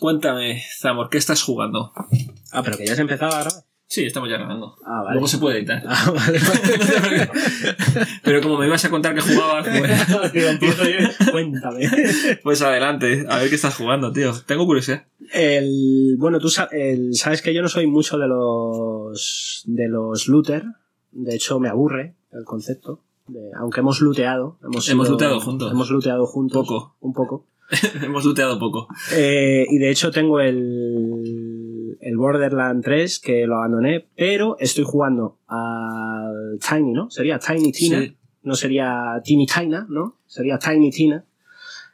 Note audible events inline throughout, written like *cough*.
Cuéntame, Zamor, ¿qué estás jugando? Ah, pero que ya has empezado a grabar. Sí, estamos ya grabando. Ah, vale. Luego se puede editar. Ah, vale, vale. *laughs* Pero como me ibas a contar que jugabas, *laughs* pues. Cuéntame. *laughs* pues adelante. A ver qué estás jugando, tío. Tengo curiosidad. El, bueno, tú sa- el- sabes que yo no soy mucho de los de los looter. De hecho, me aburre el concepto. de- aunque hemos looteado. Hemos, Hemos sido- looteado juntos. Hemos looteado juntos. Poco. Un poco. *laughs* Hemos looteado poco. Eh, y de hecho tengo el, el Borderland 3 que lo abandoné, pero estoy jugando al Tiny, ¿no? Sería Tiny Tina. Sí. No sería Tiny Tina, ¿no? Sería Tiny Tina.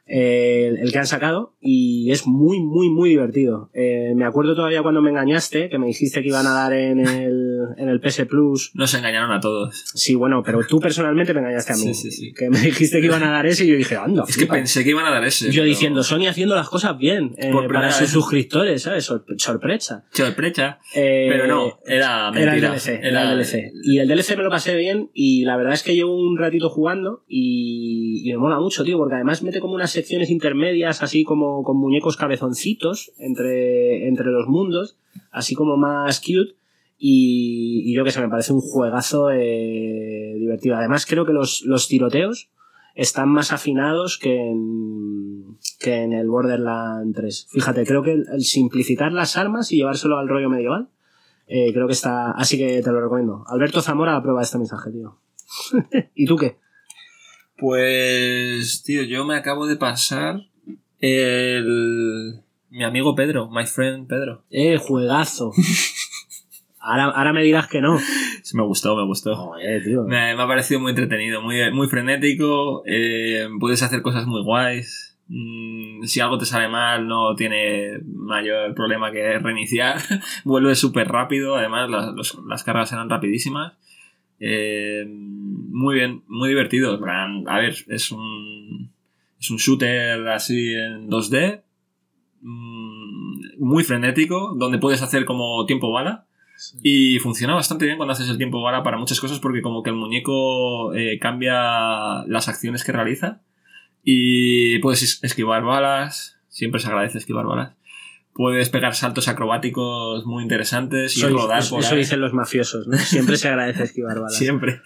eh, el, el que han sacado y es muy, muy, muy divertido. Eh, me acuerdo todavía cuando me engañaste, que me dijiste que iban a dar en el, en el PS Plus. Nos engañaron a todos. Sí, bueno, pero tú personalmente me engañaste a mí. Sí, sí, sí. Que me dijiste que iban a dar ese y yo dije, anda. Es que flipa". pensé que iban a dar ese. Yo pero- diciendo, Sony haciendo las cosas bien eh, Por para sus vez. suscriptores, ¿sabes? Sor- sorpresa. Sorpresa. Eh, Pero no, era Era el. DLC, era el DLC. Y el DLC me lo pasé bien y la verdad es que llevo un ratito jugando y, y me mola mucho, tío, porque además mete como unas secciones intermedias, así como con muñecos cabezoncitos entre, entre los mundos, así como más cute. Y, yo que sé, me parece un juegazo eh, divertido. Además creo que los, los tiroteos están más afinados que en, que en el Borderland 3. Fíjate, creo que el, el simplificar las armas y llevárselo al rollo medieval, eh, creo que está... Así que te lo recomiendo. Alberto Zamora aprueba este mensaje, tío. *laughs* ¿Y tú qué? Pues, tío, yo me acabo de pasar el... Mi amigo Pedro, my friend Pedro. Eh, juegazo. Ahora, ahora me dirás que no. Sí, me gustó, me gustó. Joder, tío. Me, me ha parecido muy entretenido, muy, muy frenético. eh, puedes hacer cosas muy guays. Mm, si algo te sale mal, no tiene mayor problema que reiniciar. *laughs* Vuelve súper rápido. Además, las, los- las cargas eran rapidísimas. Eh, muy bien, muy divertido. A ver, es un, es un shooter así en 2D. mm, Muy frenético, donde puedes hacer como tiempo bala. Y funciona bastante bien cuando haces el tiempo bala para muchas cosas porque como que el muñeco eh, cambia las acciones que realiza y puedes es- esquivar balas, siempre se agradece esquivar balas. Puedes pegar saltos acrobáticos muy interesantes y rodar por eso dicen los mafiosos, ¿no? Siempre se agradece esquivar *laughs* balas. Siempre.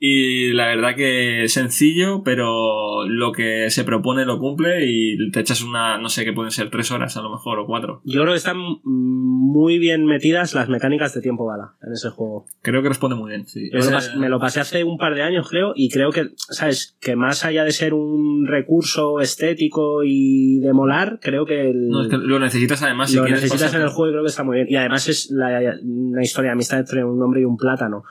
Y la verdad que es sencillo, pero lo que se propone lo cumple y te echas una, no sé, que pueden ser tres horas a lo mejor o cuatro. Yo creo que están muy bien metidas las mecánicas de tiempo bala en ese juego. Creo que responde muy bien, sí. Yo me lo pasé hace un par de años, creo, y creo que, ¿sabes? Que más allá de ser un recurso estético y de molar, creo que el- No, es que lo necesitas además si lo quieres necesitas en el juego y creo que está muy bien. Y además es la, historia de amistad entre un hombre y un plátano,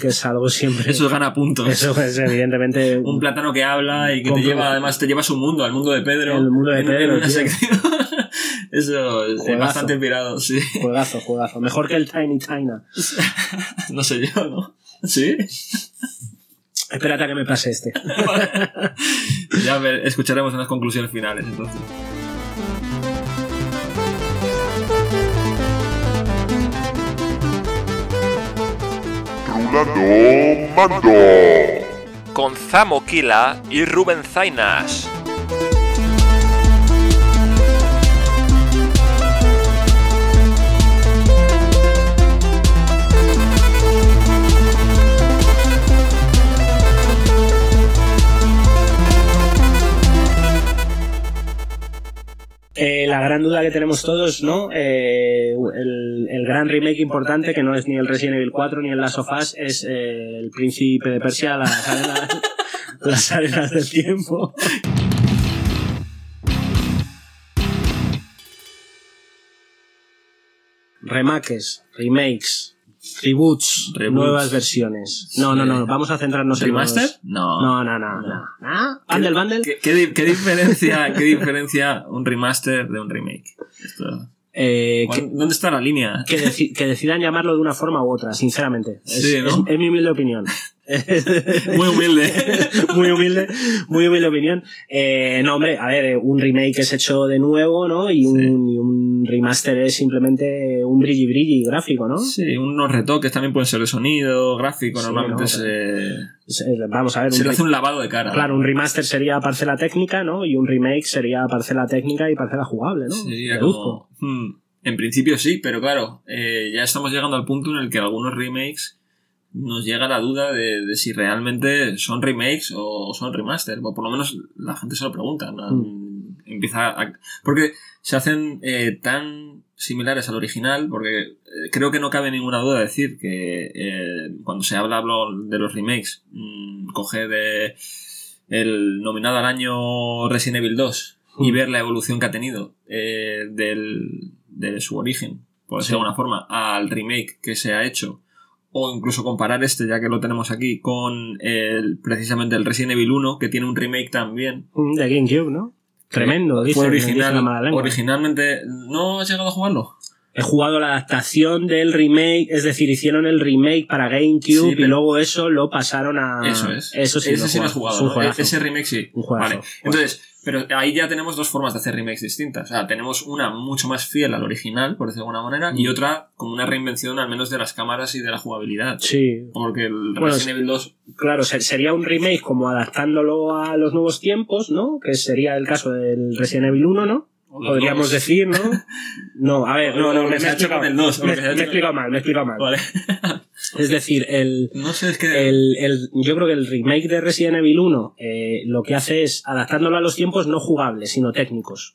que es algo siempre... Eso gana puntos. Eso es evidentemente... *laughs* Un plátano que habla y que te lleva, además te lleva a su mundo, al mundo de Pedro. El mundo de en- Pedro, En una tío. sección. *laughs* Eso es bastante inspirado, sí. Juegazo, juegazo. Mejor que el Tiny China. *laughs* No sé yo, ¿no? ¿Sí? Espérate a que me pase este. ya ver- escucharemos unas conclusiones finales, entonces. Con Zamo Kila y Rubén Zainas. La gran duda que tenemos todos, ¿no? Eh, el, gran remake importante, que no es ni el Resident Evil 4 ni el Last of Us, es eh, el Príncipe de Persia, *laughs* las arenas, las arenas del tiempo. Remakes, remakes, reboots, Reboots. nuevas versiones. No, no, no, vamos a centrarnos en ¿Remaster? No. No, no, no, no. ¿Ah? ¿Bundle, bundle? ¿Qué, qué di- qué diferencia, ¿Qué diferencia un remaster de un remake? Esto- Eh, que- ¿Dónde está la línea? que, deci- que decidan llamarlo de una forma u otra, sinceramente. Es, Sí, ¿no? es- es mi humilde opinión. *laughs* Muy humilde. *laughs* muy humilde, muy humilde opinión. Eh, no, hombre, a ver, un remake es hecho de nuevo, ¿no? Y un, y un remaster es simplemente un brilli brilli gráfico, ¿no? Sí, unos retoques también pueden ser de sonido, gráfico, Sí, normalmente no, se, Vamos a ver, se un le hace un lavado de cara. claro, un remaster sería parcela técnica, ¿no? Y un remake sería parcela técnica y parcela jugable, ¿no? Sería como, hmm, en principio sí, pero claro, eh, ya estamos llegando al punto en el que algunos remakes nos llega la duda de, de si realmente son remakes o son remaster. O por lo menos la gente se lo pregunta. ¿no? Mm. Empieza a- porque se hacen eh, tan similares al original, porque eh, creo que no cabe ninguna duda decir que eh, cuando se habla de los remakes, mm, coge de el nominado al año Resident Evil 2 y Mm. ver la evolución que ha tenido eh, del, de su origen, por decirlo de alguna forma, al remake que se ha hecho, o incluso comparar este, ya que lo tenemos aquí, con el, precisamente el Resident Evil 1, que tiene un remake también. Mm, De GameCube, ¿no? Tremendo, dice, Fue original, originalmente, ¿no has llegado a jugarlo? He jugado la adaptación del remake, es decir, hicieron el remake para GameCube Sí, y luego eso lo pasaron a. Eso es. Eso sí, Ese lo sí lo has Es jugado. ¿no? juegazo. Ese remake sí. Un juegazo. Vale. Entonces, pero ahí ya tenemos dos formas de hacer remakes distintas. O sea, tenemos una mucho más fiel al original, por decirlo de alguna manera, Mm. y otra como una reinvención al menos de las cámaras y de la jugabilidad. Sí, Porque el Bueno, Resident Evil 2 claro, se- sería un remake como adaptándolo a los nuevos tiempos, ¿no? Que sería el caso del Resident Evil 1, ¿no? Podríamos nuevos- decir, ¿no? *laughs* No, a ver, no, no, Lo me, que me explicado dos, he explicado mal, me he explicado mal. Vale. *laughs* Es decir, el, No sé, es que. el, el- yo creo que el remake de Resident Evil 1 eh, lo que hace es adaptándolo a los tiempos no jugables, sino técnicos.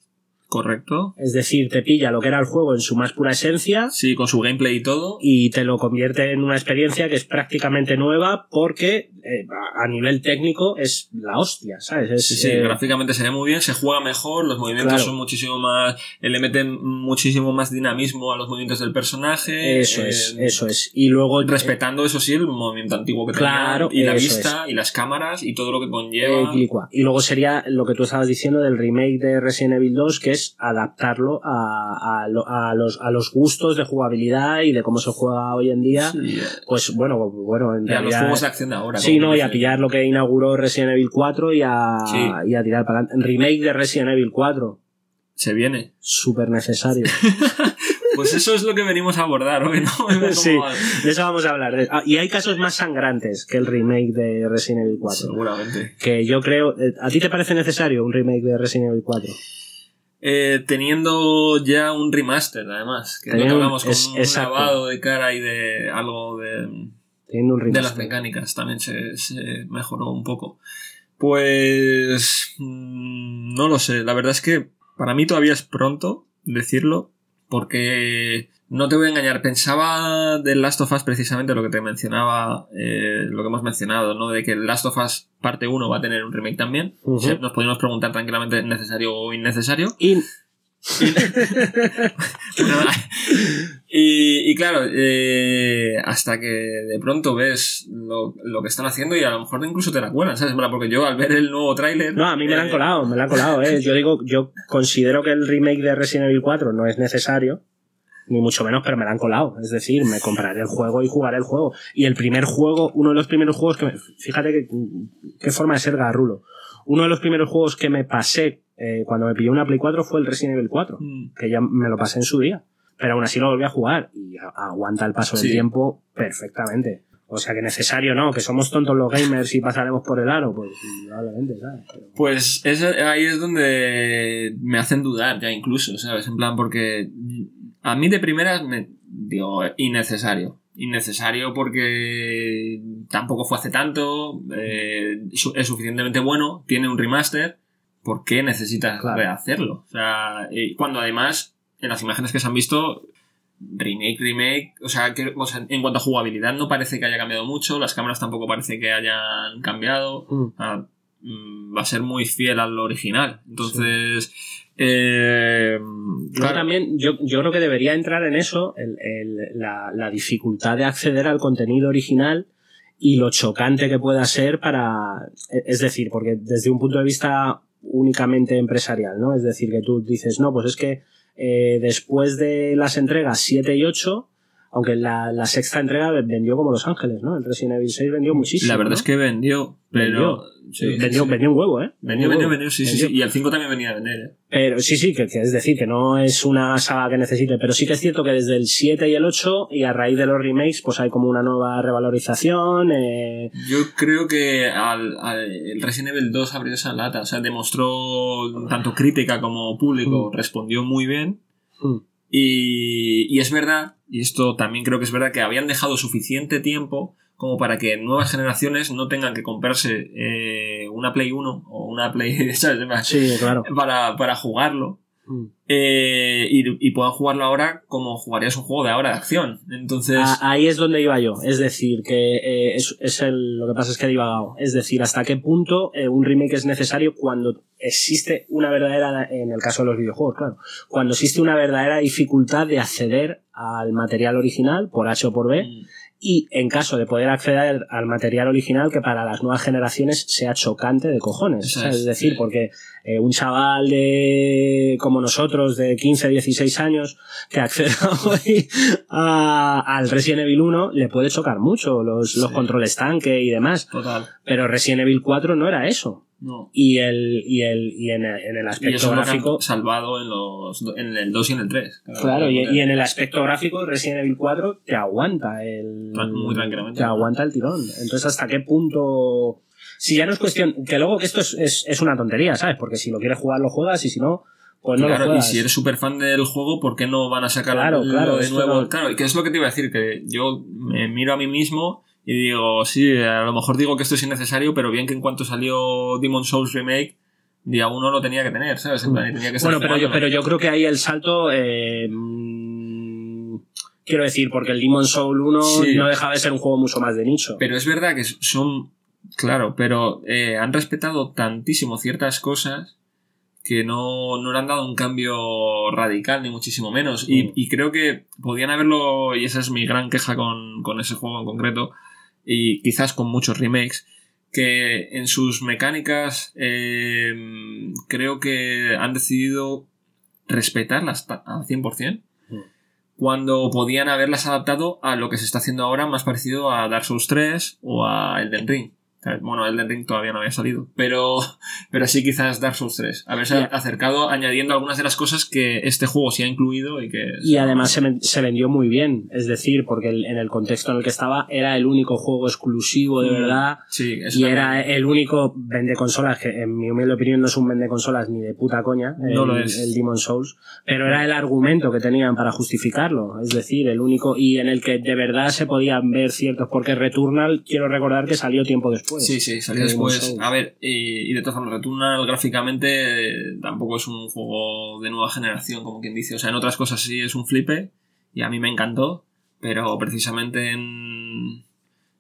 Correcto. Es decir, te pilla lo que era el juego en su más pura esencia Sí, con su gameplay y todo. y te lo convierte en una experiencia que es prácticamente nueva porque eh, a nivel técnico es la hostia, ¿sabes? Es, Sí, sí, eh, gráficamente se ve muy bien, se juega mejor, los movimientos Claro. son muchísimo más. eh, Le meten muchísimo más dinamismo a los movimientos del personaje. eso eh, es, eso es. Y luego... Respetando, eso sí, el movimiento antiguo que Claro, tenía, y la vista, y las cámaras, y todo lo que conlleva. Y luego sería lo que tú estabas diciendo del remake de Resident Evil 2, que es adaptarlo a, a, lo- a los, a los gustos de jugabilidad y de cómo se juega hoy en día. Sí, eh, Pues bueno, bueno, en y a los juegos de acción de ahora. Sí, no, y a pillar lo que inauguró Resident Evil 4 y a, Sí. y a tirar para adelante. Remake de Resident Evil 4. Se viene. Súper necesario. *laughs* Pues eso es lo que venimos a abordar hoy, ¿no? *laughs* Sí. De eso vamos a hablar. Ah, y hay casos más sangrantes que el remake de Resident Evil 4. Seguramente. Que yo creo. eh, ¿A ti te parece necesario un remake de Resident Evil 4? Eh, teniendo ya un remaster, además. Que es lo que hablamos con es- un exacto. de cara y de algo de, Teniendo un de remake. las mecánicas también se, se mejoró un poco. Pues mm, no lo sé, la verdad es que para mí todavía es pronto decirlo, porque no te voy a engañar, pensaba del Last of Us precisamente lo que te mencionaba, eh, lo que hemos mencionado, ¿no? De que el Last of Us parte 1 va a tener un remake también. Sí, Nos podríamos preguntar tranquilamente necesario o innecesario. Y *laughs* y, y claro, eh, hasta que de pronto ves lo, lo que están haciendo y a lo mejor incluso te la cuelan, ¿sabes? Porque yo al ver el nuevo tráiler... no, a mí me la han eh, colado, me la han colado, eh. Yo digo, yo considero que el remake de Resident Evil 4 no es necesario. Ni mucho menos, pero me la han colado. Es decir, me compraré el juego y jugaré el juego. Y el primer juego, uno de los primeros juegos que me, fíjate que, qué forma de ser garrulo. Uno de los primeros juegos que me pasé eh, cuando me pilló una Play 4 fue el Resident Evil 4. mm, que ya me lo pasé en su día. Pero aún así lo volví a jugar y aguanta el paso Sí. del tiempo perfectamente. O sea que necesario no, que somos tontos los gamers y pasaremos por el aro, pues probablemente, ¿sabes? Pero- Pues es- ahí es donde me hacen dudar ya incluso, ¿sabes? En plan, porque a mí de primeras me digo, innecesario. Innecesario porque tampoco fue hace tanto, eh, es suficientemente bueno, tiene un remaster, ¿por qué necesitas Claro. rehacerlo? O sea, y cuando además en las imágenes que se han visto, remake, remake, o sea, que, o sea, en cuanto a jugabilidad no parece que haya cambiado mucho, las cámaras tampoco parece que hayan cambiado, Mm. Ah, mm, va a ser muy fiel al original. Entonces, eh, claro, también, yo, yo creo que debería entrar en eso el- el- la, la dificultad de acceder al contenido original y lo chocante que pueda ser para. Es decir, porque desde un punto de vista únicamente empresarial, ¿no? Es decir, que tú dices, no, pues es que eh, después de las entregas 7 y 8 Aunque la, la sexta entrega vendió como Los Ángeles, ¿no? El Resident Evil 6 vendió muchísimo. La verdad ¿no? es que vendió, pero... sí, vendió, sí. vendió un huevo, ¿eh? Vendió, vendió, vendió, sí, sí, sí. Y el 5 también venía a vender, ¿eh? Pero sí, sí, que, que es decir, que no es una saga que necesite, pero sí que es cierto que desde el 7 y el 8, y a raíz de los remakes, pues hay como una nueva revalorización. Eh, Yo creo que al, al- el Resident Evil 2 abrió esa lata, o sea, demostró tanto crítica como público, Mm. respondió muy bien. mm, Y, y es verdad, y esto también creo que es verdad, que habían dejado suficiente tiempo como para que nuevas generaciones no tengan que comprarse eh, una Play 1 o una Play *laughs* ¿sabes? sí, claro. para, para jugarlo. Mm. eh, y, y puedan jugarlo ahora como jugarías un juego de ahora de acción. Entonces, Ahí es donde iba yo. Es decir, que eh, es, es el, lo que pasa es que he divagado. Es decir, hasta qué punto eh, un remake es necesario cuando existe una verdadera, en el caso de los videojuegos, claro, cuando existe una verdadera dificultad de acceder al material original por H o por B mm, y en caso de poder acceder al material original que para las nuevas generaciones sea chocante de cojones. Es, decir, porque eh, un chaval de como nosotros de 15, 16 años que acceda *laughs* hoy a- al Resident Evil 1 le puede chocar mucho los, los Sí. controles tanque y demás. total. Pero Resident Evil 4 no era eso. No. Y el, y el, y en, en el Y aspecto lo gráfico. salvado en, los, en el 2 y en el 3. Claro, y, y en el aspecto gráfico, Resident Evil 4 te aguanta el. Muy tranquilamente. Te aguanta el tirón. Entonces, ¿hasta qué punto.? Si ya no es cuestión. Que luego que esto es, es, es una tontería, ¿sabes? Porque si lo quieres jugar, lo juegas y si no, pues no claro, y si eres súper fan del juego, ¿por qué no van a sacar Claro, claro, de nuevo? Claro, y que es lo que te iba a decir, que yo me miro a mí mismo y digo, sí, a lo mejor digo que esto es innecesario, pero bien que en cuanto salió Demon Souls Remake, día uno lo tenía que tener, ¿sabes? En plan, tenía que estar Bueno, pero yo, pero yo creo que ahí el salto. eh, quiero decir, porque el Demon Soul 1 Sí. no dejaba de ser un juego mucho más de nicho. Pero es verdad que son. Claro, pero eh, han respetado tantísimo ciertas cosas que no, no le han dado un cambio radical, ni muchísimo menos. Y, Mm. y creo que podían haberlo, y esa es mi gran queja con, con ese juego en concreto, y quizás con muchos remakes, que en sus mecánicas eh, creo que han decidido respetarlas ta- al 100%. Mm. Cuando podían haberlas adaptado a lo que se está haciendo ahora, más parecido a Dark Souls 3 o a Elden Ring. ¿Sabes? Bueno, Elden Ring todavía no había salido, pero, pero sí quizás Dark Souls 3. Haberse Ya. acercado añadiendo algunas de las cosas que este juego sí ha incluido y que... Y además se, ven- se vendió muy bien, es decir, porque el- en el contexto en el que estaba era el único juego exclusivo de Mm, verdad Sí, y era el único vende consolas que en mi humilde opinión no es un vende consolas ni de puta coña el, No lo es. el Demon Souls, pero era el argumento que tenían para justificarlo, es decir, el único y en el que de verdad se podían ver ciertos porque Returnal quiero recordar que salió tiempo después. Sí, sí, salió después. A ver, y, y de todas formas, Returnal gráficamente eh, tampoco es un juego de nueva generación, como quien dice. O sea, en otras cosas sí es un flipe y a mí me encantó, pero precisamente en...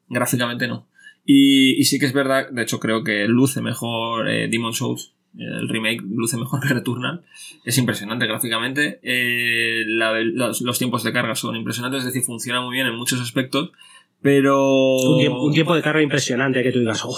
gráficamente no. Y, y sí que es verdad, de hecho creo que luce mejor eh, Demon Souls. El remake luce mejor que Returnal. Es impresionante gráficamente. Eh, la- los, los tiempos de carga son impresionantes, es decir, funciona muy bien en muchos aspectos. Pero. Un tiempo, un tiempo de carga impresionante que tú digas, "Oh,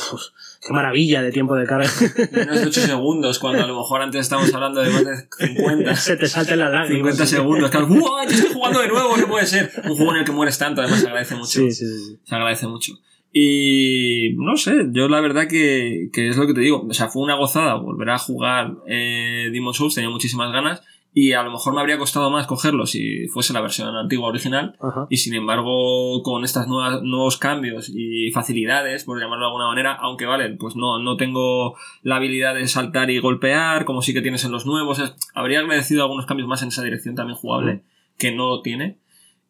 qué maravilla de tiempo de carga. *laughs* Menos de 8 segundos, cuando a lo mejor antes estábamos hablando de más de 50. se te salten las lágrimas. 50 segundos. Claro, *laughs* ¡Uah! Yo estoy jugando de nuevo, no puede ser. Un juego en el que mueres tanto, además se agradece mucho. Sí, sí, sí. Se agradece mucho. Y no sé, yo la verdad que, que es lo que te digo. O sea, fue una gozada volver a jugar eh, Demon Souls, tenía muchísimas ganas. Y a lo mejor me habría costado más cogerlo si fuese la versión antigua original. Ajá. Y sin embargo, con estos nuevos cambios y facilidades, por llamarlo de alguna manera, aunque vale, pues no, no tengo la habilidad de saltar y golpear, como sí que tienes en los nuevos. Es- habría agradecido algunos cambios más en esa dirección también jugable, que no tiene.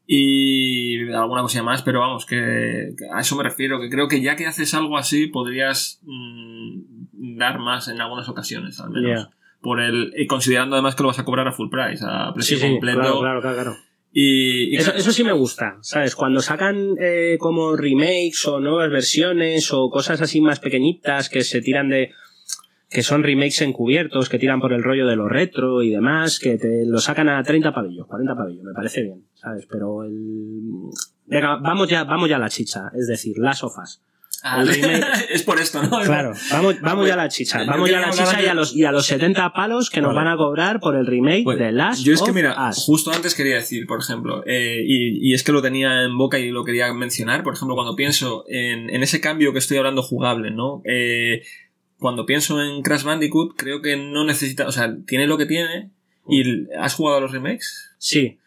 Y alguna cosilla más, pero vamos, que, que a eso me refiero, que creo que ya que haces algo así, podrías mm, dar más en algunas ocasiones, al menos. Ya. Por el, y considerando además que lo vas a cobrar a full price, a precio Sí, completo. claro, claro, claro, claro. Y, y Eso, eso sí me gusta, ¿sabes? Cuando sacan eh, como remakes o nuevas versiones o cosas así más pequeñitas que se tiran de... que son remakes encubiertos, que tiran por el rollo de lo retro y demás, que te lo sacan a 30 pavillos, 40 pavillos, me parece bien, ¿sabes? Pero el... Venga, vamos ya, vamos ya a la chicha, es decir, las sofás. Ah, *laughs* es por esto, ¿no? Claro, vamos, vamos ya a la chicha. Vamos ya a la chicha y a los, y a los 70 palos que nos Vale. van a cobrar por el remake Pues, de Last Yo es que, mira, Us. justo antes quería decir, por ejemplo, eh, y, y es que lo tenía en boca y lo quería mencionar, por ejemplo, cuando pienso en, en ese cambio que estoy hablando jugable, ¿no? Eh, cuando pienso en Crash Bandicoot, creo que no necesita, o sea, tiene lo que tiene. ¿Y has jugado a los remakes? Sí,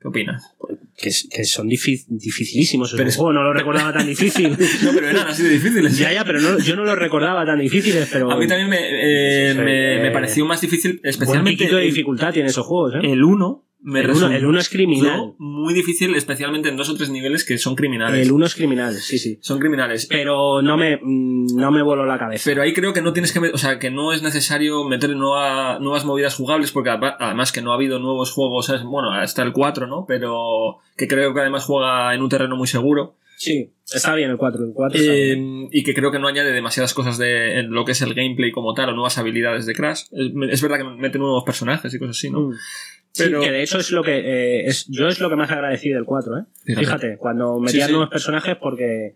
¿Qué opinas? Que, que son difi- dificilísimos. Pero es- no lo recordaba tan *laughs* difícil. No, pero eran así de difíciles. ya, ya, pero no, yo no lo recordaba tan difíciles, pero... A mí también me, eh, me, me pareció más difícil, Buen especialmente piquito de dificultad tiene esos juegos, ¿eh? el 1. Me El uno- el uno es criminal. muy difícil, especialmente en dos o tres niveles que son criminales. El 1 es criminal, sí, sí. Son criminales. Pero no me, mm, no me voló la cabeza. Pero ahí creo que no tienes que, o sea, que no es necesario meter nueva- nuevas movidas jugables porque además- que no ha habido nuevos juegos, bueno, hasta el 4, ¿no? Pero que creo que además juega en un terreno muy seguro Sí, está bien el 4. El 4 está bien. eh, y que creo que no añade demasiadas cosas de en lo que es el gameplay como tal o nuevas habilidades de Crash. Es, es verdad que meten nuevos personajes y cosas así, ¿no? Mm. Sí, Pero- que de hecho es lo que eh, es, yo es lo que más agradecí del 4, ¿eh? Fíjate. Fíjate, cuando metían sí. nuevos personajes porque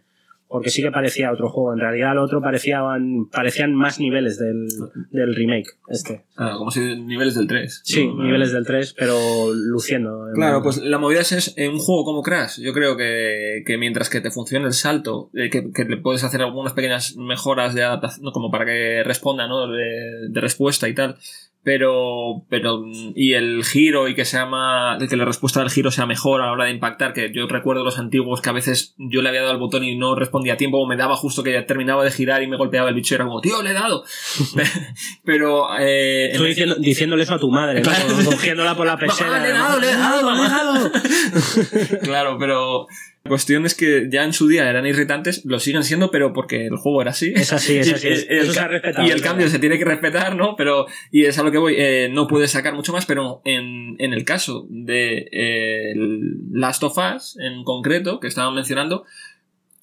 porque sí que parecía otro juego. En realidad el otro parecían, parecían más niveles del, del remake, este. Ah, como si niveles del 3. Sí, ¿no? niveles del 3, pero luciendo. en- Claro, pues la movida es, en un juego como Crash. Yo creo que, que mientras que te funcione el salto, eh, que, que le puedes hacer algunas pequeñas mejoras de adaptación, como para que responda, ¿no? De, de respuesta y tal. Pero, pero, y el giro y que sea más, que la respuesta del giro sea mejor a la hora de impactar, que yo recuerdo los antiguos que a veces yo le había dado al botón y no respondía a tiempo, o me daba justo que ya terminaba de girar y me golpeaba el bicho y era como, tío, le he dado. *laughs* pero, eh, Tú diciendo, diciéndole eso a tu madre, ¿no? Claro. cogiéndola por la *laughs* pechera. Mamá, le he dado, le he dado, le he dado. *laughs* claro, pero cuestión es que ya en su día eran irritantes, lo siguen siendo, pero porque el juego era así. Es así, es así. el- Eso el se ha ca- respetado. Y el cambio se tiene que respetar, ¿no? Pero, y es a lo que voy, eh, no puedes sacar mucho más, pero en, en el caso de eh, Last of Us, en concreto, que estaban mencionando,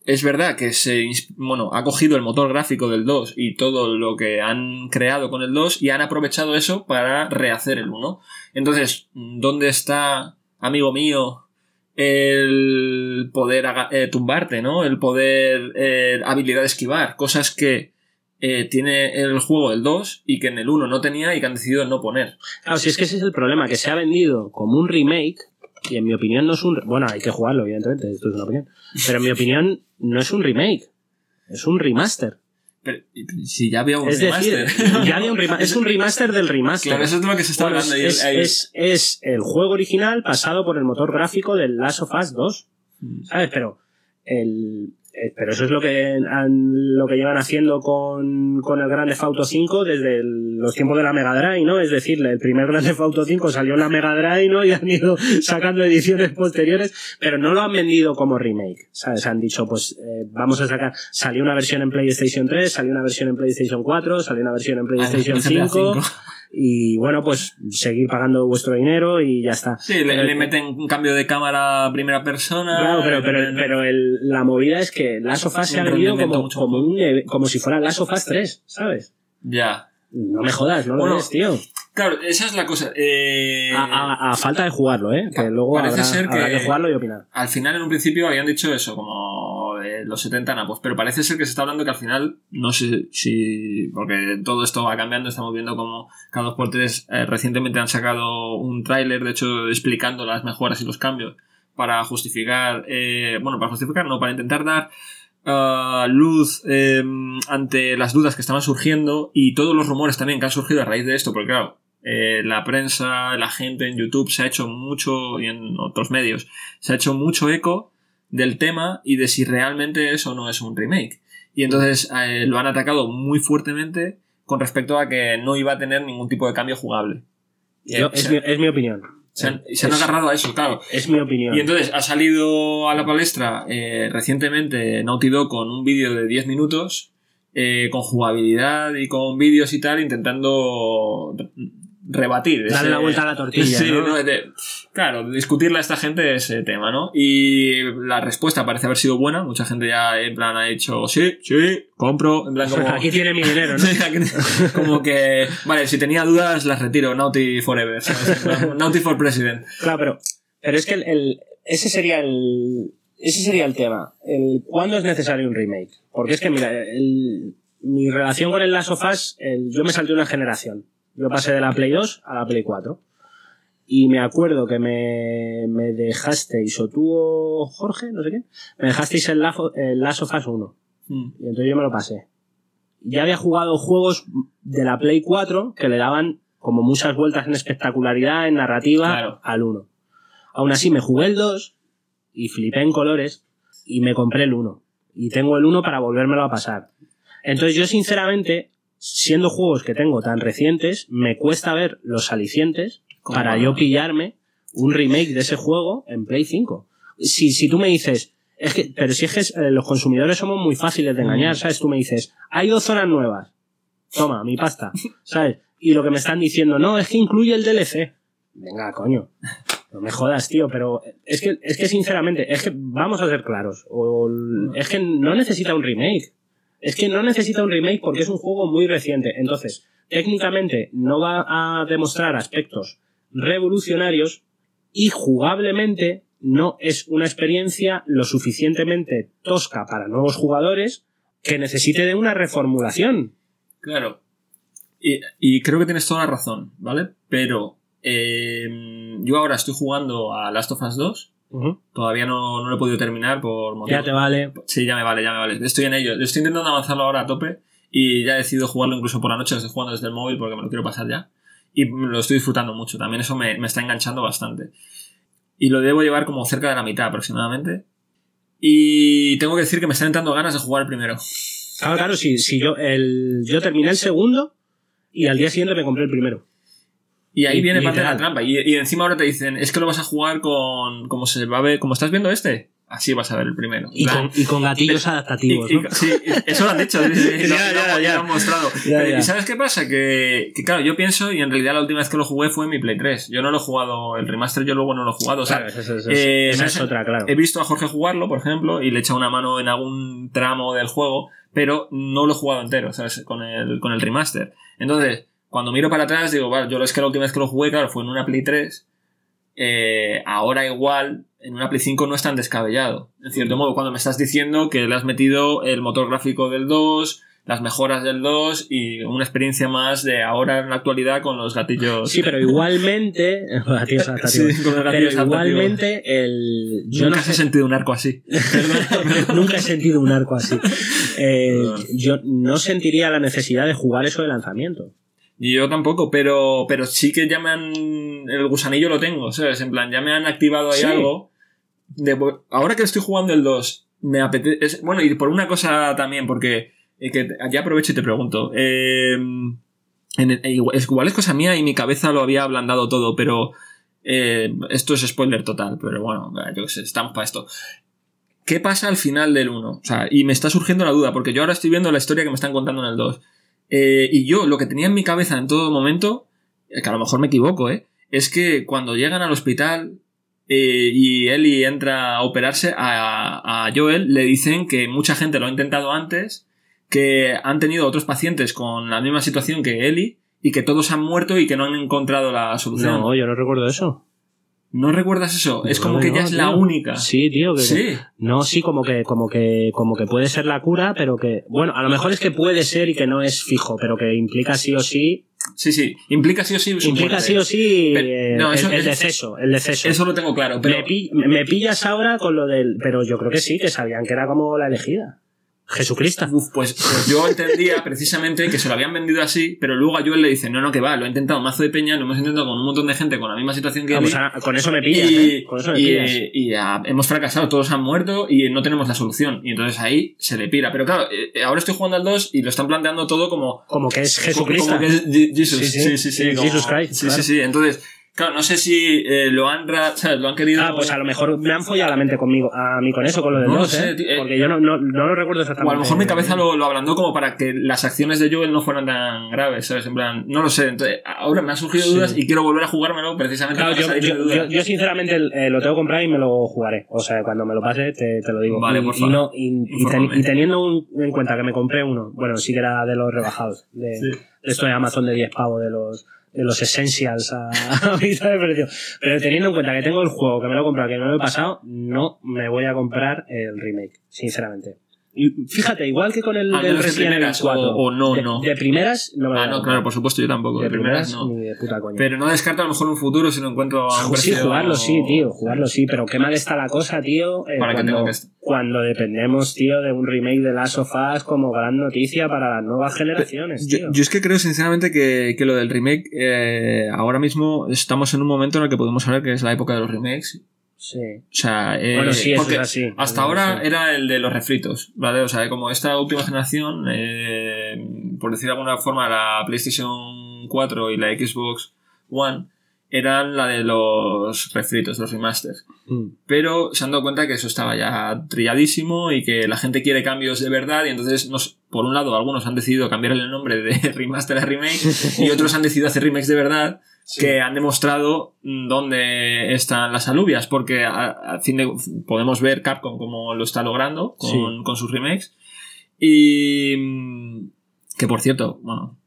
es verdad que se, bueno, ha cogido el motor gráfico del 2 y todo lo que han creado con el 2 y han aprovechado eso para rehacer el 1. Entonces, ¿dónde está, amigo mío, el poder eh, tumbarte, ¿no? El poder, eh, habilidad de esquivar, cosas que eh, tiene el juego el 2 y que en el 1 no tenía y que han decidido no poner. Claro, si es que ese es el problema, que se ha vendido como un remake, y en mi opinión no es un... Bueno, hay que jugarlo, evidentemente, esto es una opinión. Pero en mi opinión no es un remake, es un remaster. Pero, si ya había un es decir, remaster. ya había un *laughs* rema- es un remaster del remaster. Claro, eso es de lo que se está Bueno, hablando. es, ahí- es- es el juego original pasado por el motor gráfico del Last of Us 2. ¿Sabes? Pero el, eh, pero eso es lo que han, lo que llevan haciendo con, con el Grand Theft Auto 5 desde el- los tiempos de la Mega Drive, ¿no? Es decir, el primer Grand Theft Auto 5 salió en la Mega Drive, ¿no? *laughs* Y han ido sacando ediciones posteriores, pero no lo han vendido como remake, ¿sabes? Han dicho, pues eh, vamos a sacar, salió una versión en PlayStation 3, salió una versión en PlayStation 4, salió una versión en PlayStation Ah, GTA 5, y bueno, pues seguir pagando vuestro dinero y ya está. Sí, le, Pero- le meten un cambio de cámara a primera persona. Claro, pero, pero, meten- pero el- la movida es que Last of Us se ha vendido como, como, un, como si fuera Last of Us 3, ¿sabes? Ya. No me jodas, no lo Bueno, ves, tío. Claro, esa es la cosa. Eh, A, a- a falta de jugarlo, ¿eh? Que luego parece habrá, ser habrá que- que jugarlo y opinar. Al final, en un principio, habían dicho eso, como eh, los 70 napos, pero parece ser que se está hablando que al final, no sé si. Porque todo esto va cambiando, estamos viendo como cada dos eh, recientemente han sacado un tráiler, de hecho, explicando las mejoras y los cambios para justificar. eh, bueno, para justificar, no, para intentar dar. ah, luz eh, ante las dudas que estaban surgiendo y todos los rumores también que han surgido a raíz de esto, porque claro, la prensa, la gente en YouTube se ha hecho mucho y en otros medios se ha hecho mucho eco del tema y de si realmente eso no es un remake. Y entonces eh, lo han atacado muy fuertemente con respecto a que no iba a tener ningún tipo de cambio jugable. Eh, es, mi, es mi opinión. se han, se han Es- agarrado a eso, claro. Es mi opinión. Y entonces ha salido a la palestra eh, recientemente Naughty Dog con un vídeo de 10 minutos eh, con jugabilidad y con vídeos y tal intentando rebatir. Darle la vuelta a la tortilla, Sí, ¿no? ¿no? De- claro, discutirle a esta gente ese tema, ¿no? Y la respuesta parece haber sido buena. Mucha gente ya en plan ha dicho, sí, sí, compro. En plan como... *laughs* Aquí tiene mi dinero, ¿no? *laughs* *laughs* Como que, vale, si tenía dudas las retiro, Naughty Forever, Naughty for President. Claro, pero, pero es que el, el- ese sería el, ese sería el tema. El, ¿Cuándo es necesario un remake? Porque es que, mira, el- mi relación con el Last of Us, el- yo me salté una generación. Yo pasé de la Play 2 a la Play 4. Y me acuerdo que me, me dejasteis, o tú o Jorge, no sé qué, me dejasteis el, Lafo- el Last of Us 1. Mm. Y entonces yo me lo pasé. Ya había jugado juegos de la Play 4 que le daban como muchas vueltas en espectacularidad, en narrativa, Claro. al 1. Aún así me jugué el 2 y flipé en colores y me compré el 1. Y tengo el 1 para volvérmelo a pasar. Entonces yo sinceramente, siendo juegos que tengo tan recientes, me cuesta ver los alicientes para yo pillarme un remake de ese juego en Play 5. Si, si tú me dices, es que, pero si es que eh, los consumidores somos muy fáciles de engañar. ¿sabes? Tú me dices, hay dos zonas nuevas. Toma, mi pasta, *laughs* ¿sabes? Y lo que me están diciendo, no, es que incluye el DLC. Venga, coño. No me jodas, tío, pero es que, es que sinceramente, es que vamos a ser claros. O, es que no necesita un remake. Es que no necesita un remake porque es un juego muy reciente. Entonces, técnicamente no va a demostrar aspectos revolucionarios y jugablemente no es una experiencia lo suficientemente tosca para nuevos jugadores que necesite de una reformulación. Claro. Y, creo que tienes toda la razón, ¿vale? Pero eh, yo ahora estoy jugando a Last of Us 2. Todavía no, no lo he podido terminar por motivos. Ya te vale. Sí, ya me vale, ya me vale. Estoy en ello. Estoy intentando avanzarlo ahora a tope y ya he decidido jugarlo incluso por la noche. Lo estoy jugando desde el móvil porque me lo quiero pasar ya. Y me lo estoy disfrutando mucho. También eso me, me está enganchando bastante. Y lo debo llevar como cerca de la mitad aproximadamente. Y tengo que decir que me están entrando ganas de jugar el primero. Claro, claro, si, si yo, el, yo terminé el segundo y al día siguiente me compré el primero. Y ahí Y- viene parte de la trampa. Y, y encima ahora te dicen, es que lo vas a jugar con. como se va a ver. como estás viendo este. Así vas a ver el primero. Y con, y con gatillos adaptativos, ¿no? sí, eso lo han dicho. *laughs* Ya, lo- han mostrado. Ya, Pero, ya. ¿Y sabes qué pasa? Que, que, claro, yo pienso, y en realidad la última vez que lo jugué fue en mi Play 3. Yo no lo he jugado, el remaster yo luego no lo he jugado. O sea, Claro, esa- esa- eh, esa es otra, claro. He visto a Jorge jugarlo, por ejemplo, y le he echado una mano en algún tramo del juego, pero no lo he jugado entero, ¿sabes? Con el, con el remaster. Entonces, cuando miro para atrás, digo, vale, yo es que la última vez que lo jugué, claro, fue en una Play 3. eh, ahora igual, en una Play 5 no es tan descabellado. En cierto modo, cuando me estás diciendo que le has metido el motor gráfico del 2, las mejoras del 2 y una experiencia más de ahora en la actualidad con los gatillos. Sí, pero igualmente. *laughs* *laughs* gatillos adaptativos. Sí, con los pero gatillos igualmente, el. Yo Nunca no he sé. sentido un arco así. *laughs* Nunca he sentido un arco así. Eh, yo no sentiría la necesidad de jugar eso de lanzamiento. Y Yo tampoco, pero, pero sí que ya me han. El gusanillo lo tengo, ¿sabes? En plan, ya me han activado ahí Sí. algo. De, ahora que estoy jugando el 2, me apetece. Bueno, y por una cosa también, porque. eh, que ya aprovecho y te pregunto. eh, en el- eh, igual, es, igual es cosa mía y mi cabeza lo había ablandado todo, pero. eh, esto es spoiler total, pero bueno, yo qué sé, estamos para esto. ¿Qué pasa al final del 1? O sea, y me está surgiendo la duda, porque yo ahora estoy viendo la historia que me están contando en el 2. Eh, y yo lo que tenía en mi cabeza en todo momento, eh, que a lo mejor me equivoco, ¿eh? es que cuando llegan al hospital eh, y Ellie entra a operarse, a, a Joel le dicen que mucha gente lo ha intentado antes, que han tenido otros pacientes con la misma situación que Ellie y que todos han muerto y que no han encontrado la solución. No, yo no recuerdo eso. ¿No recuerdas eso? es como No, que no, ella es la tío. única. Sí, tío. Que, Sí. No, sí, como que, como que, como que puede ser la cura, pero que, bueno, a lo mejor es que puede ser y que no es fijo, pero que implica sí o sí, Sí, sí. Implica sí o sí su implica muerte. sí o sí Pero- eh, no, eso- el, el eso- deceso, el deceso. Eso lo tengo claro, pero... me, pi- me pillas ahora con lo del, pero yo creo que sí, que sabían que era como la elegida. Jesucristo. Uf, pues, pues yo entendía precisamente que se lo habían vendido así, pero luego a Joel le dicen, no, no, que va, lo he intentado mazo de peña, lo hemos intentado con un montón de gente con la misma situación que Vamos, Ellie, a- con eso me pillas, y, ¿eh? Con eso me y- pillas. y hemos fracasado, todos han muerto y no tenemos la solución. Y entonces ahí se le pira. Pero claro, eh, ahora estoy jugando al 2 y lo están planteando todo como... Como que es Jesucristo. Como que es Jesus. Sí, Sí, sí. sí, sí. Sí, como- Jesus Christ, Sí, claro. sí, sí. Entonces, claro, no sé si eh, lo han ra- ¿sabes? lo han querido... Ah, pues a lo mejor me han follado la mente conmigo, a mí con eso, con lo del No lo 2, sé, ¿eh? eh, Porque yo no, no, no lo recuerdo O exactamente. a lo mejor mi cabeza lo, lo ablandó como para que las acciones de Joel no fueran tan graves, ¿sabes? En plan, no lo sé. Entonces, ahora me han surgido Sí. dudas y quiero volver a jugármelo precisamente Claro, para yo, de yo, dudas. yo, yo sinceramente eh, lo tengo comprado y me lo jugaré. O sea, cuando me lo pase te, te lo digo. Vale, por y favor. no, y, y ten- Infórmame. y teniendo un- en cuenta que me compré uno, bueno, sí que era de los rebajados, de, Sí. de esto de Amazon de 10 pavos, de los, de los essentials a, mitad de precio. Pero teniendo en cuenta que tengo el juego, que me lo he comprado, que no lo he pasado, no me voy a comprar el remake, sinceramente. Fíjate, igual que con el Resident Evil primeras, 4. o- o no, de, no. De primeras, no me Ah, no, claro, por supuesto, yo tampoco. De De primeras primeras, no. ni de puta coña. Pero no descarto a lo mejor un futuro si lo encuentro a un sí, jugarlo sí, tío, jugarlo sí, pero qué mal está la cosa, tío, eh, Para que cuando, que est- cuando dependemos, tío, de un remake de Last of Us como gran noticia para las nuevas generaciones, Yo, tío. yo es que creo sinceramente que, que lo del remake, eh, ahora mismo estamos en un momento en el que podemos hablar que es la época de los remakes. Sí. O sea, eh, Bueno, sí, porque es así. hasta ahora sí. era el de los refritos, ¿vale? O sea, como esta última generación, eh, por decir de alguna forma, la PlayStation 4 y la Xbox One eran la de los refritos, los remasters. Mm. Pero se han dado cuenta que eso estaba ya trilladísimo y que la gente quiere cambios de verdad y entonces, nos, por un lado, algunos han decidido cambiar el nombre de *laughs* remaster a remake *laughs* y otros han decidido hacer remakes de verdad que han demostrado mm, dónde están las alubias porque a, a fin de podemos ver Capcom cómo lo está logrando con, Sí. con sus remakes y mm, que por cierto, bueno,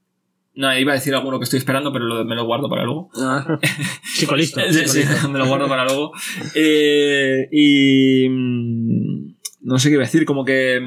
no, iba a decir alguno que estoy esperando, pero lo- me lo guardo para luego. Ah. *laughs* Chico listo. Sí, sí, *laughs* me lo guardo para luego. Eh, y. mm, No sé qué iba a decir, como que.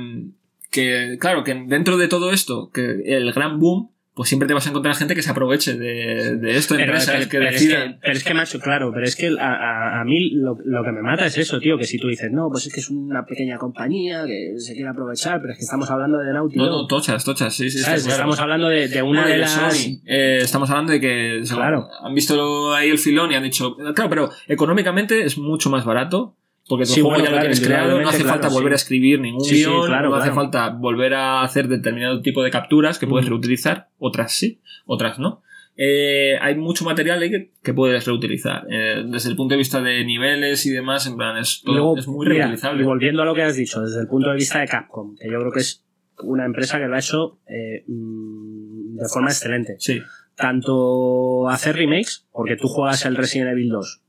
Que, claro, que dentro de todo esto, que el gran boom, pues siempre te vas a encontrar gente que se aproveche de, de esto, Pero, empresas pero- que pero es que, pero es que, macho, claro, pero es que a, a- a mí lo, lo que me mata es eso, tío, que si tú dices, no, pues es que es una pequeña compañía que se quiere aprovechar, pero es que estamos hablando de Naughty No, no, tochas, tochas, sí, sí, claro. Estamos hablando de, de una de las... Eh, estamos hablando de que Claro. han visto ahí el filón y han dicho, claro, pero económicamente es mucho más barato. Porque tu Sí, juego bueno, ya lo claro, tienes creado, no hace claro, falta sí. volver a escribir ningún Sí, sí, guion, claro, no hace falta volver a hacer determinado tipo de capturas que puedes Mm. reutilizar, otras sí, otras no. Eh, hay mucho material ahí que, que puedes reutilizar. Eh, desde el punto de vista de niveles y demás, en plan, es, todo- Luego, es muy mira, reutilizable. y volviendo a lo que has dicho, desde el punto de vista de Capcom, que yo creo que es una empresa que lo ha hecho eh, mm, de forma excelente. Sí, Tanto hacer remakes, porque tú juegas el Resident Evil 2.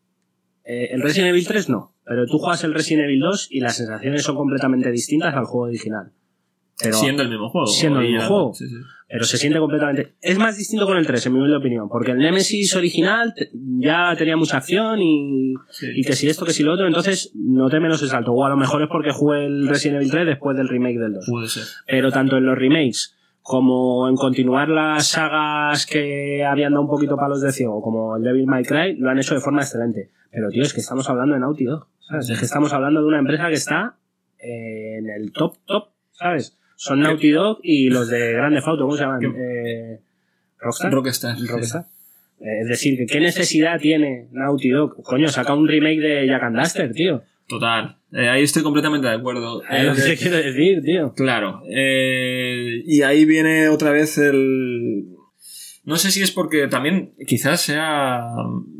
Eh, el Resident Evil 3 no, pero tú juegas el Resident Evil 2 y las sensaciones son completamente distintas al juego original. Pero, siendo el mismo juego. siendo el mismo juego. sí, sí. pero se siente completamente... Es más distinto con el 3, en mi humilde opinión, porque el Nemesis original ya tenía mucha acción y, Sí. y que si esto, que si lo otro, entonces noté menos el salto. O a lo mejor es porque jugué el Resident Evil 3 después del remake del 2. Puede ser. Pero tanto en los remakes como en continuar las sagas que habían dado un poquito palos de ciego, como el Devil May Cry, lo han hecho de forma excelente. Pero tío, es que estamos hablando de Naughty Dog, ¿sabes? Es que estamos hablando de una empresa que está en el top, top, ¿sabes? Son Naughty Dog y los de Grande Auto, ¿cómo se llaman? Eh, Rockstar. Rockstar. Rockstar. Eh, Es decir, ¿qué necesidad tiene Naughty Dog? Coño, saca un remake de Jack and Duster, tío. Total. Eh, ahí estoy completamente de acuerdo. Es lo que quiero decir, tío. Claro. eh, y ahí viene otra vez el. No sé si es porque también quizás sea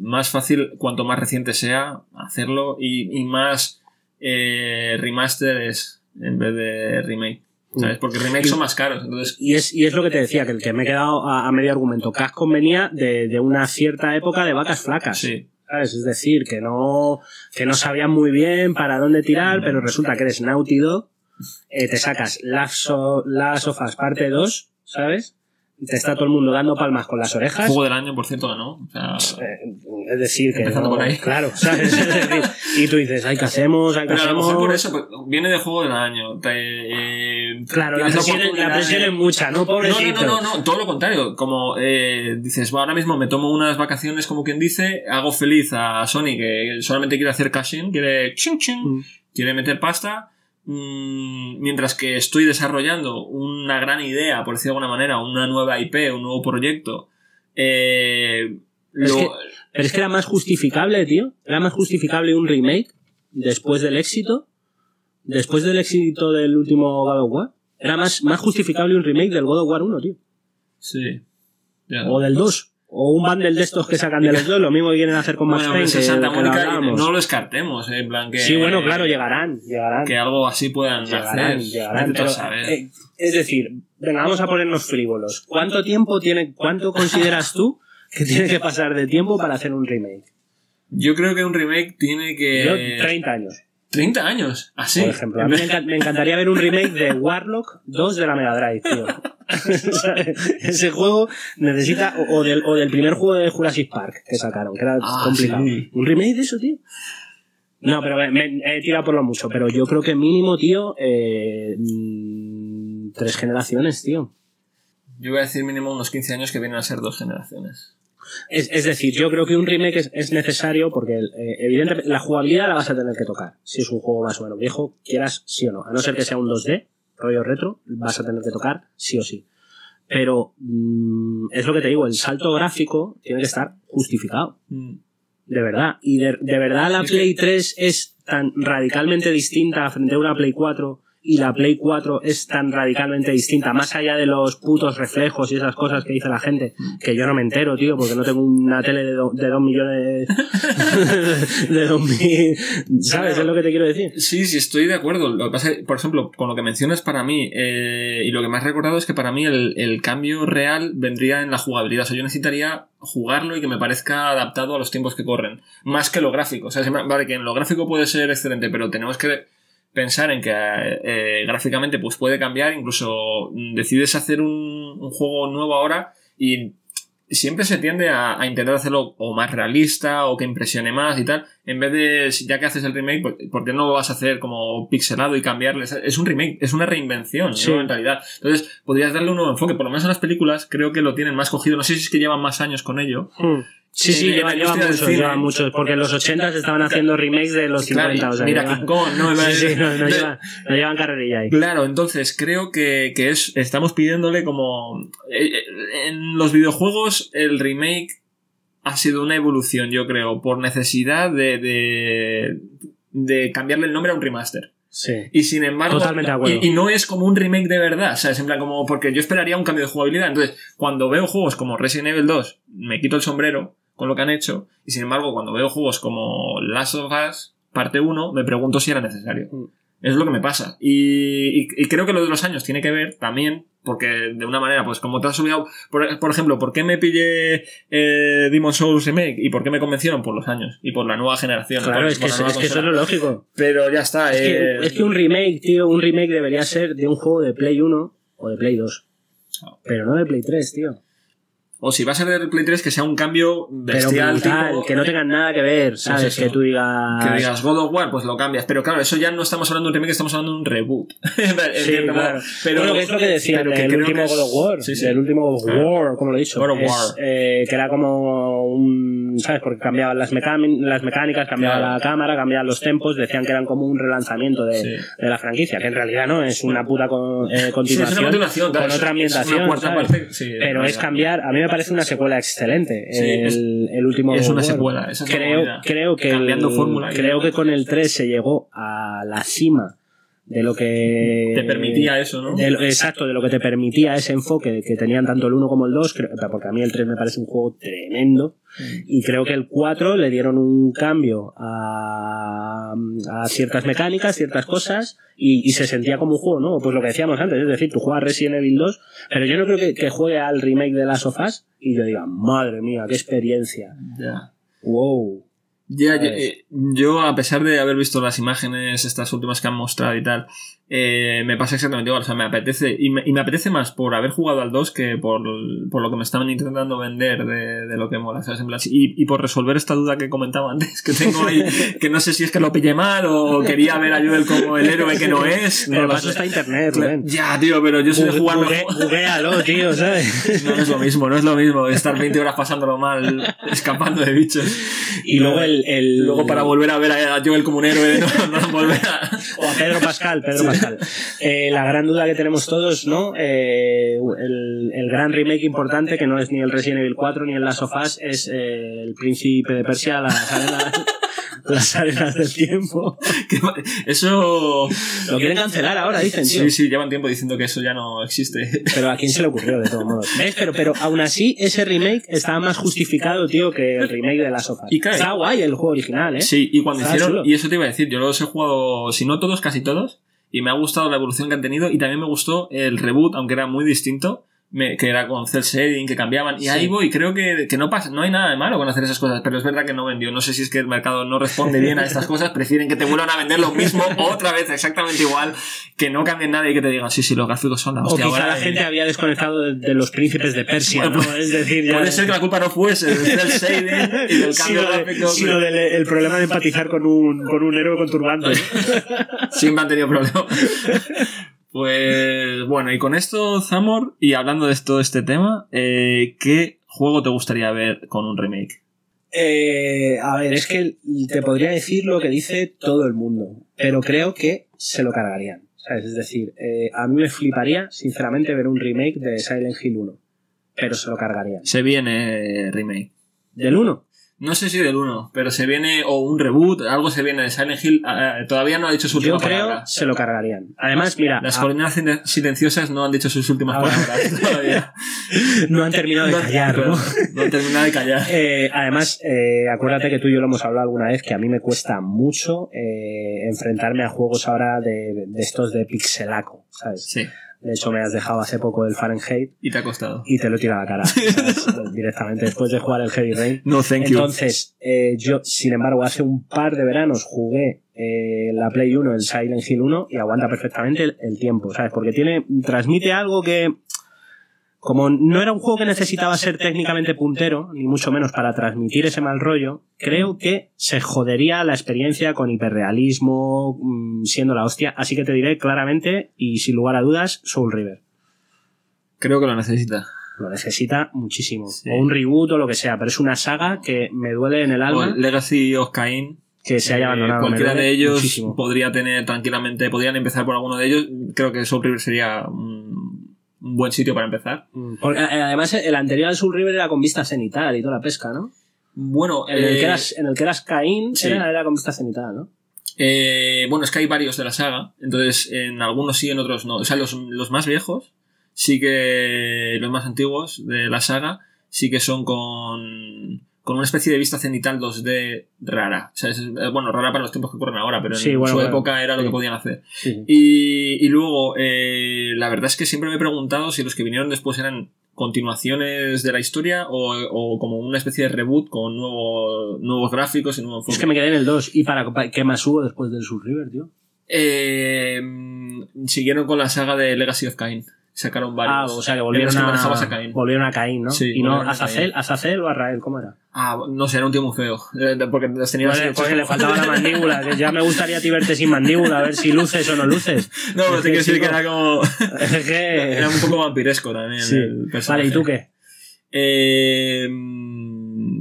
más fácil, cuanto más reciente sea, hacerlo y, y más eh, remasters en vez de remake. ¿Sabes? Porque remakes son más caros. Entonces, Y es, y es lo que te decía, que el que me he quedado a, a medio argumento. Capcom venía de, de una cierta época de vacas flacas. sí. ¿Sabes? Es decir, que no, que no sabían muy bien para dónde tirar, pero resulta que eres Naughty eh, te sacas Last of, parte 2, ¿sabes? Te está todo el mundo dando palmas con las orejas. Juego del año, por cierto, ganó. O sea, Eh, es decir, que Empezando no- por ahí. claro, ¿sabes? Y tú dices, ay, ¿qué hacemos? Ay, ¿qué pero a lo mejor por eso pues, viene de juego del año. Te, eh, Claro, la presión, es- la oportunidad presión de- es mucha, ¿no? No, Pobrecito. no, no, no, no, todo lo contrario. Como eh, dices, "Bueno, ahora mismo me tomo unas vacaciones, como quien dice, hago feliz a Sony que solamente quiere hacer cash-in, quiere ching ching, Mm. quiere meter pasta, mientras que estoy desarrollando una gran idea, por decirlo de alguna manera, una nueva IP, un nuevo proyecto. Eh, Es lo- que- Pero es que era más justificable, tío. Era más justificable un remake después del éxito. Después del éxito del último God of War. Era más, más justificable un remake del God of War 1, tío. sí. Ya. O del 2. O un bundle de estos que sacan de los dos. Lo mismo que quieren hacer con Max Bueno, Payne. pues en que- Santa que lo Mónica no lo descartemos, eh, en plan que... Sí, bueno, claro, llegarán. Llegarán. Que algo así puedan Llegarán, hacer. llegarán, pero, eh, es decir, venga, vamos a ponernos frívolos. ¿Cuánto tiempo tiene, cuánto consideras tú que tiene que pasar de tiempo para hacer un remake? Yo creo que un remake tiene que... Yo, 30 años. 30 años, así. Por ejemplo, a mí me, encan- me encantaría ver un remake de Warlock 2 de la Mega Drive, tío. *laughs* Ese juego necesita, o, o del, o del primer juego de Jurassic Park que sacaron, que era Ah, complicado. sí. ¿Un remake de eso, tío? No, pero me, me- he tirado por lo mucho, pero yo creo que mínimo, tío, eh, mm, tres generaciones, tío. Yo voy a decir mínimo unos 15 años que vienen a ser dos generaciones. Es, es decir, yo creo que un remake es, es necesario porque, eh, evidentemente, la jugabilidad la vas a tener que tocar. Si es un juego más o menos viejo, quieras sí o no. A no ser que sea un 2D, rollo retro, vas a tener que tocar sí o sí. Pero mm, es lo que te digo, el salto gráfico tiene que estar justificado. Mm. De verdad. Y de, de verdad la Play 3 es tan radicalmente distinta frente a una Play 4 y la Play 4 es tan radicalmente distinta, más allá de los putos reflejos y esas cosas que dice la gente, que yo no me entero, tío, porque no tengo una tele de, do- dos millones *laughs* de dos mil... ¿Sabes? Es lo que te quiero decir. Sí, sí, estoy de acuerdo. Lo que pasa es que, por ejemplo, con lo que mencionas para mí, eh, y lo que has recordado es que para mí el, el cambio real vendría en la jugabilidad. O sea, yo necesitaría jugarlo y que me parezca adaptado a los tiempos que corren. Más que lo gráfico. O sea, vale, que en lo gráfico puede ser excelente, pero tenemos que pensar en que eh, gráficamente pues puede cambiar. Incluso mm, decides hacer un, un juego nuevo ahora y siempre se tiende a, a intentar hacerlo o más realista o que impresione más y tal, en vez de, ya que haces el remake, ¿por, por qué no lo vas a hacer como pixelado y cambiarle? Es- un remake, es una reinvención, Sí. ¿no? En realidad. Entonces, podrías darle un nuevo enfoque. Por lo menos en las películas creo que lo tienen más cogido. No sé si es que llevan más años con ello. Hmm. Sí, sí, llevan industria del muchos, cine. llevan muchos, porque en los 80 se estaban haciendo remakes de los Claro, 50, o sea, mira llevan- King Kong, ¿no? *laughs* Sí, sí, no, no llevan, no llevan carrerilla ahí. Claro, entonces creo que, que es, estamos pidiéndole como... eh, eh, En los videojuegos el remake ha sido una evolución, yo creo, por necesidad de, de, de cambiarle el nombre a un remaster. Sí. Y sin embargo, Totalmente y, y no es como un remake de verdad, ¿sabes? En plan, como, porque yo esperaría un cambio de jugabilidad. Entonces, cuando veo juegos como Resident Evil 2, me quito el sombrero con lo que han hecho. Y sin embargo, cuando veo juegos como Last of Us, parte 1, me pregunto si era necesario. Mm. Es lo que me pasa. Y, y- y creo que lo de los años tiene que ver también, porque de una manera, pues como te has olvidado, por, por ejemplo, ¿por qué me pillé eh, Demon Souls Remake? ¿Y por qué me convencieron? Por los años. Y por la nueva generación. Claro, es que, es, nueva es que eso es lo lógico. Pero ya está. Es eh, que, es que un remake, tío, un remake debería ser de un juego de Play 1 o de Play 2. Pero no de Play 3, tío. O si va a ser del Play 3, que sea un cambio Pero bestial. brutal, tipo- que no tengan nada que ver, ¿sabes? eso. que tú digas... Que digas God of War, pues lo cambias. Pero claro, eso ya no estamos hablando de un remake, estamos hablando de un reboot. *laughs* Sí, claro. Pero, bueno, es lo que decía pero que creo último es- God of War. Sí, sí. Del último God of Claro. War, como lo he dicho. God of Es, War. eh, que era como un. ¿Sabes? Porque cambiaban las, mecáni- las mecánicas, cambiaba Claro. la cámara, cambiaban los tempos, decían que eran como un relanzamiento de, Sí. de la franquicia, que en realidad no, es una puta con- eh, es continuación. una continuación, claro, con es- otra es ambientación. parte, sí, Pero es cambiar. A mí me parece una secuela excelente. Sí, el, el último. es una secuela, esa creo, creo que. Cambiando el- fórmula y- Creo que con el 3 se llegó a la cima de lo que. Te permitía eso, ¿no? de lo- exacto, de lo que te permitía ese enfoque que tenían tanto el 1 como el 2, creo- porque a mí el 3 me parece un juego tremendo. Y creo que el 4 le dieron un cambio a, a ciertas mecánicas, ciertas cosas, y, y se sentía como un juego, ¿no? Pues lo que decíamos antes, es decir, tú juegas Resident Evil 2, pero yo no creo que, que juegue al remake de Last of Us y yo diga, madre mía, qué experiencia. Wow. Ya, eh, yo, a pesar de haber visto las imágenes, estas últimas que han mostrado y tal, eh, me pasa exactamente igual. O sea, me apetece, y me, y me apetece más por haber jugado al 2 que por, por lo que me estaban intentando vender de, de lo que mola. ¿sabes? En plan, y, y por resolver esta duda que comentaba antes, que tengo ahí, *laughs* que no sé si es que lo pillé mal o quería ver a Joel como el héroe que no es. Pero no está internet. Ya, tío, pero yo soy de jugar buguéalo, tío, ¿sabes? *laughs* No es lo mismo, no es lo mismo estar 20 horas pasándolo mal, escapando de bichos. Y luego el, el- Luego para volver a ver a Joel como un héroe, no, no volver a... O a Pedro Pascal, Pedro Pascal. Eh, la gran duda que tenemos todos, ¿no? Eh, el, el gran remake importante, que no es ni el Resident Evil 4 ni el Last of Us, es eh, el Príncipe de Persia, las arenas, *laughs* las arenas del tiempo. Eso... Lo quieren cancelar ahora, dicen, tío. Sí, sí, llevan tiempo diciendo que eso ya no existe. Pero a quién se le ocurrió, de todos modos. ¿Ves? Pero, pero aún así, ese remake estaba más justificado, tío, que el remake de Last of Us. Y claro, Está guay el juego original, ¿eh? Sí, y cuando Está hicieron... chulo. Y eso te iba a decir, yo los he jugado, si no todos, casi todos, y me ha gustado la evolución que han tenido, y también me gustó el reboot, aunque era muy distinto, me- que era con cel shading, que cambiaban. Y Sí. ahí voy, creo que, que no pasa, no hay nada de malo con hacer esas cosas, pero es verdad que no vendió. No sé si es que el mercado no responde bien a estas cosas, prefieren que te vuelvan a vender lo mismo *laughs* otra vez exactamente igual, que no cambien nada y que te digan, sí, sí, los gráficos son la O hostia. quizá ahora, la eh, gente había desconectado de, de los príncipes de Persia, ¿no? Es decir, ya... Puede ser que la culpa no fuese del cel *laughs* shading y del cambio sino, de- gráfico. sino del el problema de empatizar con un, con un héroe con turbante. *laughs* ¿no? Siempre han tenido problemas. Pues bueno, y con esto, Zamor, y hablando de todo este tema, eh, ¿qué juego te gustaría ver con un remake? Eh, a ver, es que te podría decir lo que dice todo el mundo, pero creo que se lo cargarían. ¿sabes? Es decir, eh, a mí me fliparía, sinceramente, ver un remake de Silent Hill 1, pero se lo cargarían. Se viene remake. ¿Del 1? No sé si del 1, pero se viene, o un reboot, algo se viene de Silent Hill. eh, todavía no ha dicho su última Yo creo palabra. se lo cargarían. Además, mira, Las a- colinas silen- silenciosas no han dicho sus últimas Ah, palabras todavía. *laughs* no han terminado de callar, ¿no? No han terminado de callar. Eh, además, eh, acuérdate que tú y yo lo hemos hablado alguna vez, que a mí me cuesta mucho eh, enfrentarme a juegos ahora de, de estos de pixelaco, ¿sabes? Sí, De hecho, me has dejado hace poco el Fahrenheit y te ha costado. y te lo he tirado a la cara, *laughs* ¿sabes? directamente después de jugar el Heavy Rain. No, thank you. Entonces, eh, yo, sin embargo, hace un par de veranos jugué eh, la Play 1, el Silent Hill 1, y aguanta perfectamente el, el tiempo, ¿sabes? Porque tiene, transmite algo que, como no era un juego que necesitaba ser técnicamente puntero, ni mucho menos para transmitir ese mal rollo, creo que se jodería la experiencia con hiperrealismo, mm, siendo la hostia. Así que te diré claramente, y sin lugar a dudas, Soul River. Creo que lo necesita. Lo necesita muchísimo. Sí. O un reboot o lo que sea, pero es una saga que me duele en el alma Legacy of Cain. que se haya Eh, abandonado. me cualquiera de ellos muchísimo. podría tener tranquilamente, podrían empezar por alguno de ellos. Creo que Soul River sería un, un buen sitio para empezar. Mm, porque, eh, además, el anterior al Soul River era con vista cenital y toda la pesca, ¿no? Bueno, En el, eh, que eras, en el que eras Caín sí. era, era con vista cenital, ¿no? eh, bueno, es que hay varios de la saga, entonces en algunos sí, en otros no. O sea, los, los más viejos, sí que los más antiguos de la saga, sí que son con, con una especie de vista cenital 2D rara. O sea, es, bueno, rara para los tiempos que corren ahora, pero en Sí, bueno, su bueno. época era lo que podían hacer. Sí. Y, y luego, eh, la verdad es que siempre me he preguntado si los que vinieron después eran continuaciones de la historia o, o como una especie de reboot con nuevo- nuevos gráficos y nuevo enfoque. Es que me quedé en el 2. ¿Y para, para- qué más hubo después del Soul River, tío? Eh, siguieron con la saga de Legacy of Cain. Sacaron Ah, varios. o sea que volvieron que a, Cain. volvieron a Caín, ¿no? Sí, y no Azazel, Caín. Azazel o Arrael, ¿cómo era? Ah, no sé, era un tío muy feo. Eh, Porque los tenía así Porque, le faltaba la mandíbula, que ya me gustaría ti verte sin mandíbula, a ver si luces o no luces. *laughs* No, pero te quiero decir que era como. *laughs* Es que... Era un poco vampiresco también. Sí. el. Vale, ¿y tú qué? Eh,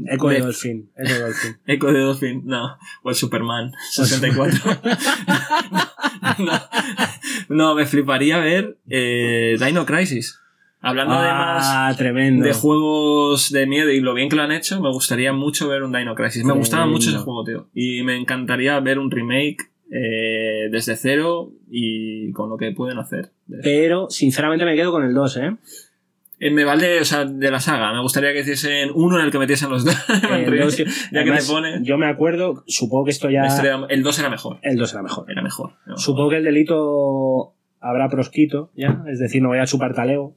Eco de Dolphin. Eco de Dolphin. *laughs* Echo de Dolphin, no. O el Superman 64. *laughs* no, no, me fliparía ver eh, Dino Crisis. Hablando además Ah, tremendo. de juegos de miedo y lo bien que lo han hecho, me gustaría mucho ver un Dino Crisis. Me gustaba mucho ese juego, tío. Y me encantaría ver un remake eh, desde cero y con lo que pueden hacer. Pero, sinceramente, me quedo con el 2, ¿eh? Eh, me vale, o sea, de la saga. Me gustaría que hiciesen uno en el que metiesen los dos. *laughs* Dos, ya que te pone. Yo me acuerdo, supongo que esto ya... historia- el 2 era mejor. El 2 era mejor. Era mejor. Supongo que el delito habrá proscrito, ya, es decir, no voy a chupar taleo,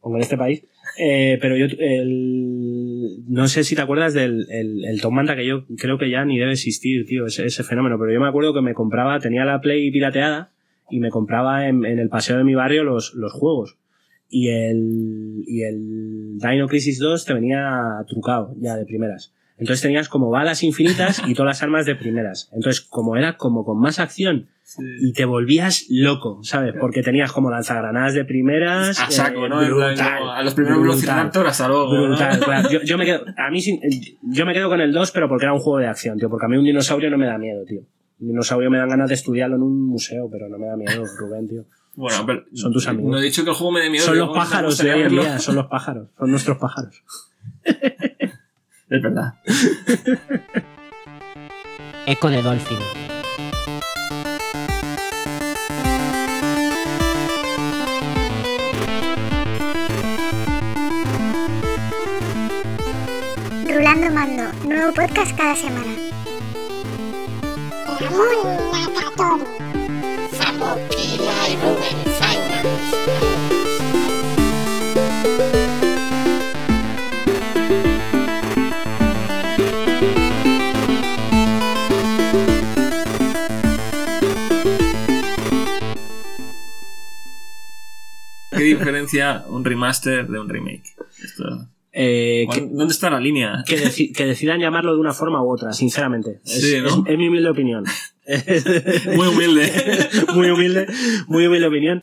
como en este país. Eh, pero yo, el, no sé si te acuerdas del el, el Tom Manta, que yo creo que ya ni debe existir, tío, ese, ese fenómeno. Pero yo me acuerdo que me compraba, tenía la Play pirateada y me compraba en, en el paseo de mi barrio los, los juegos. Y el, y el Dino Crisis 2 te venía trucado ya de primeras. Entonces tenías como balas infinitas y todas las armas de primeras. Entonces, como era como con más acción Sí. y te volvías loco, ¿sabes? Porque tenías como lanzagranadas de primeras. A saco, eh, ¿no? Brutal, a los primeros Velociraptor hasta luego. ¿no? brutal, claro. Yo, yo me quedo, a mí sin- yo me quedo con el 2, pero porque era un juego de acción, tío. Porque a mí un dinosaurio no me da miedo, tío. Un dinosaurio me dan ganas de estudiarlo en un museo, pero no me da miedo, Rubén, tío. Bueno, pero. Son tus amigos. No he dicho que el juego me dé miedo. son los pájaros de gustaría hoy en verlo. día, son los pájaros, son nuestros pájaros. *laughs* Es verdad. *laughs* Eco de Dolphin. Rulando Mando, nuevo podcast cada semana. ¿Qué diferencia un remaster de un remake? Eh, ¿Dónde está la línea? Que, decidan llamarlo de una forma u otra, sinceramente. Es mi humilde opinión. *laughs* Muy humilde. *laughs* muy humilde, muy humilde opinión.